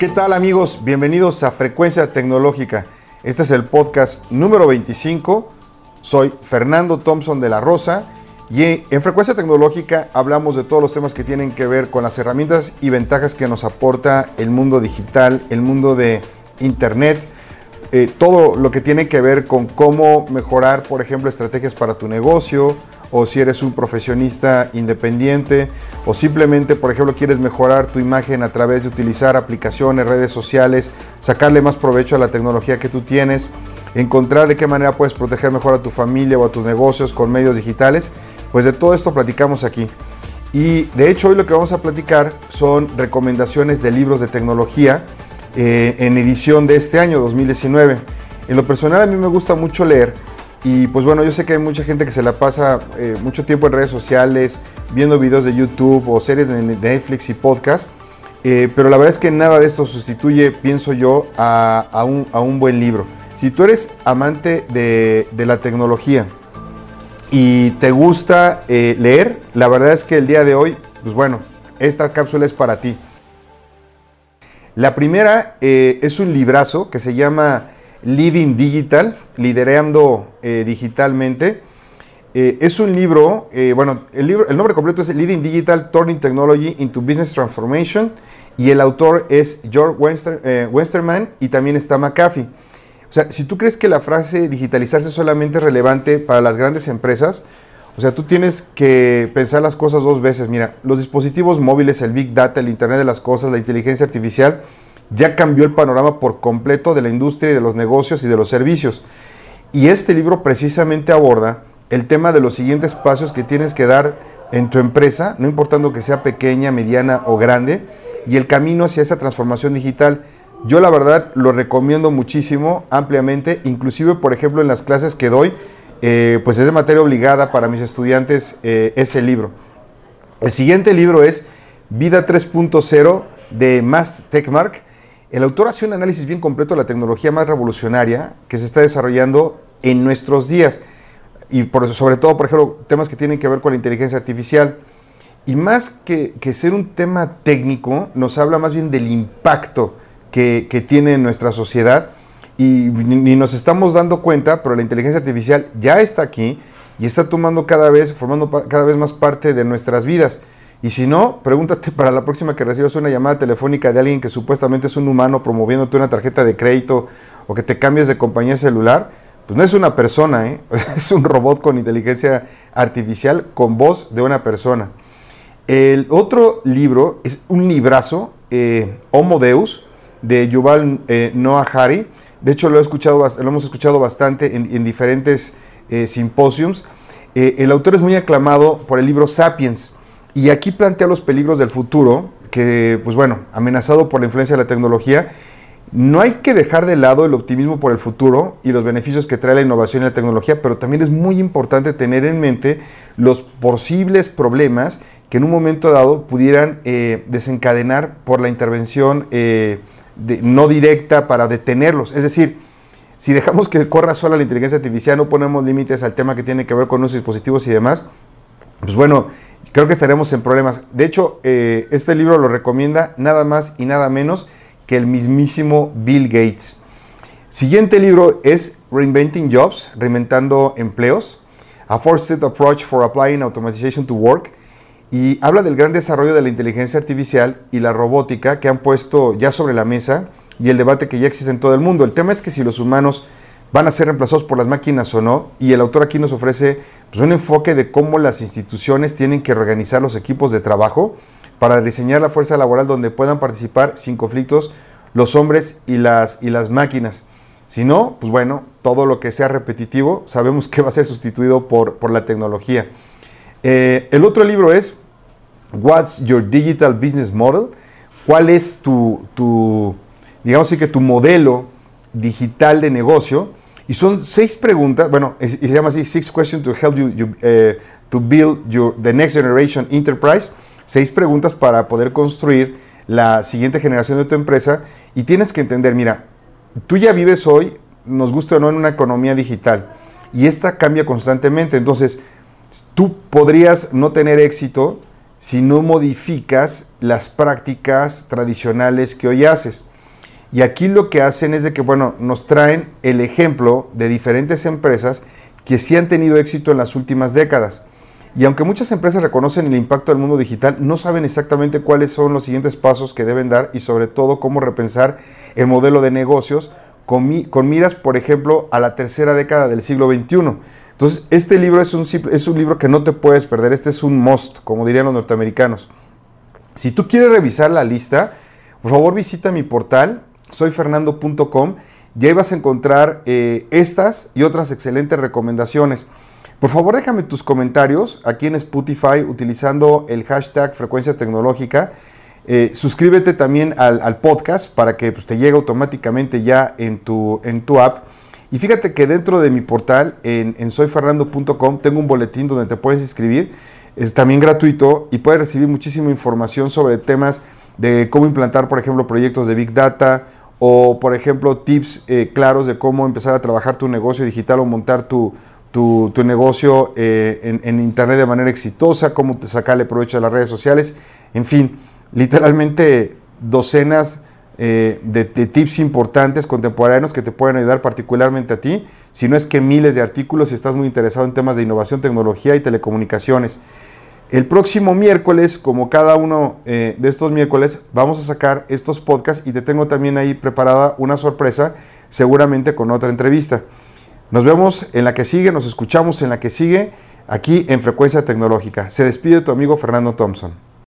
¿Qué tal amigos? Bienvenidos a Frecuencia Tecnológica. Este es el podcast número 25. Soy Fernando Thompson de la Rosa y en Frecuencia Tecnológica hablamos de todos los temas que tienen que ver con las herramientas y ventajas que nos aporta el mundo digital, el mundo de Internet, eh, todo lo que tiene que ver con cómo mejorar, por ejemplo, estrategias para tu negocio, o si eres un profesionista independiente, o simplemente, por ejemplo, quieres mejorar tu imagen a través de utilizar aplicaciones, redes sociales, sacarle más provecho a la tecnología que tú tienes, encontrar de qué manera puedes proteger mejor a tu familia o a tus negocios con medios digitales, pues de todo esto platicamos aquí. Y de hecho hoy lo que vamos a platicar son recomendaciones de libros de tecnología eh, en edición de este año 2019. En lo personal a mí me gusta mucho leer y pues bueno, yo sé que hay mucha gente que se la pasa eh, mucho tiempo en redes sociales, viendo videos de YouTube o series de Netflix y podcast, eh, pero la verdad es que nada de esto sustituye, pienso yo, a, un, buen libro. Si tú eres amante de, la tecnología y te gusta eh, leer, la verdad es que el día de hoy, pues bueno, esta cápsula es para ti. La primera es un librazo que se llama Leading Digital, liderando eh, digitalmente. Eh, es un libro, eh, bueno, el, libro, el nombre completo es Leading Digital, Turning Technology into Business Transformation y el autor es George Westerman y también está McAfee. O sea, si tú crees que la frase digitalizarse solamente es relevante para las grandes empresas, o sea, tú tienes que pensar las cosas dos veces. Mira, los dispositivos móviles, el Big Data, el Internet de las Cosas, la inteligencia artificial, ya cambió el panorama por completo de la industria y de los negocios y de los servicios. Y este libro precisamente aborda el tema de los siguientes pasos que tienes que dar en tu empresa, no importando que sea pequeña, mediana o grande, y el camino hacia esa transformación digital. Yo la verdad lo recomiendo muchísimo, ampliamente, inclusive por ejemplo en las clases que doy, eh, pues es de materia obligada para mis estudiantes eh, ese libro. El siguiente libro es Vida 3.0 de Mass Techmark el autor hace un análisis bien completo de la tecnología más revolucionaria que se está desarrollando en nuestros días y sobre todo, por ejemplo, temas que tienen que ver con la inteligencia artificial. Y más que, ser un tema técnico, nos habla más bien del impacto que, tiene en nuestra sociedad y ni nos estamos dando cuenta, pero la inteligencia artificial ya está aquí y está tomando cada vez, formando cada vez más parte de nuestras vidas. Y si no, pregúntate para la próxima que recibas una llamada telefónica de alguien que supuestamente es un humano promoviéndote una tarjeta de crédito o que te cambies de compañía celular, pues no es una persona, ¿eh? es un robot con inteligencia artificial con voz de una persona. El otro libro es un librazo, eh, Homo Deus, de Yuval eh, Noah Hari. De hecho, lo, he escuchado, lo hemos escuchado bastante en, en diferentes eh, simposiums. el autor es muy aclamado por el libro Sapiens. Y aquí plantea los peligros del futuro, que, pues bueno, amenazado por la influencia de la tecnología. No hay que dejar de lado el optimismo por el futuro y los beneficios que trae la innovación y la tecnología, pero también es muy importante tener en mente los posibles problemas que en un momento dado pudieran eh, desencadenar por la intervención eh, no directa para detenerlos. Es decir, si dejamos que corra sola la inteligencia artificial, no ponemos límites al tema que tiene que ver con los dispositivos y demás, pues bueno, creo que estaremos en problemas. De hecho, eh, este libro lo recomienda nada más y nada menos que el mismísimo Bill Gates. Siguiente libro es Reinventing Jobs, Reinventando Empleos, A Four-Step Approach for Applying Automation to Work, y habla del gran desarrollo de la inteligencia artificial y la robótica que han puesto ya sobre la mesa y el debate que ya existe en todo el mundo. El tema es que si los humanos van a ser reemplazados por las máquinas o no, y el autor aquí nos ofrece pues, un enfoque de cómo las instituciones tienen que organizar los equipos de trabajo para diseñar la fuerza laboral donde puedan participar sin conflictos los hombres y las, y las máquinas. Si no, pues bueno, todo lo que sea repetitivo sabemos que va a ser sustituido por, por la tecnología. Eh, el otro libro es What's Your Digital Business Model? ¿Cuál es tu, tu digamos así que tu modelo digital de negocio? Y son seis preguntas, bueno, y se llama así, Six Questions to Help You, eh, to Build your, the Next Generation Enterprise. Seis preguntas para poder construir la siguiente generación de tu empresa. Y tienes que entender, mira, tú ya vives hoy, nos gusta o no, en una economía digital. Y esta cambia constantemente. Entonces, tú podrías no tener éxito si no modificas las prácticas tradicionales que hoy haces. Y aquí lo que hacen es de que, bueno, nos traen el ejemplo de diferentes empresas que sí han tenido éxito en las últimas décadas. Y aunque muchas empresas reconocen el impacto del mundo digital, no saben exactamente cuáles son los siguientes pasos que deben dar y sobre todo cómo repensar el modelo de negocios con, miras, por ejemplo, a la tercera década del siglo XXI. Entonces, este libro es un, es un libro que no te puedes perder, este es un must, como dirían los norteamericanos. Si tú quieres revisar la lista, por favor visita mi portal, soyfernando.com, y ahí vas a encontrar eh, estas y otras excelentes recomendaciones. Por favor, déjame tus comentarios aquí en Spotify utilizando el hashtag frecuencia tecnológica. Eh, suscríbete también al, podcast para que pues, te llegue automáticamente ya en tu, en tu app. Y fíjate que dentro de mi portal, en, soyfernando.com, tengo un boletín donde te puedes inscribir. Es también gratuito y puedes recibir muchísima información sobre temas de cómo implantar, por ejemplo, proyectos de Big Data o, por ejemplo, tips eh, claros de cómo empezar a trabajar tu negocio digital o montar tu, tu, negocio eh, en, Internet de manera exitosa, cómo sacarle provecho a las redes sociales, en fin, literalmente docenas eh, de, tips importantes contemporáneos que te pueden ayudar particularmente a ti, si no es que miles de artículos si estás muy interesado en temas de innovación, tecnología y telecomunicaciones. El próximo miércoles, como cada uno eh, de estos miércoles, vamos a sacar estos podcasts y te tengo también ahí preparada una sorpresa, seguramente con otra entrevista. Nos vemos en la que sigue, nos escuchamos en la que sigue, aquí en Frecuencia Tecnológica. Se despide tu amigo Fernando Thompson.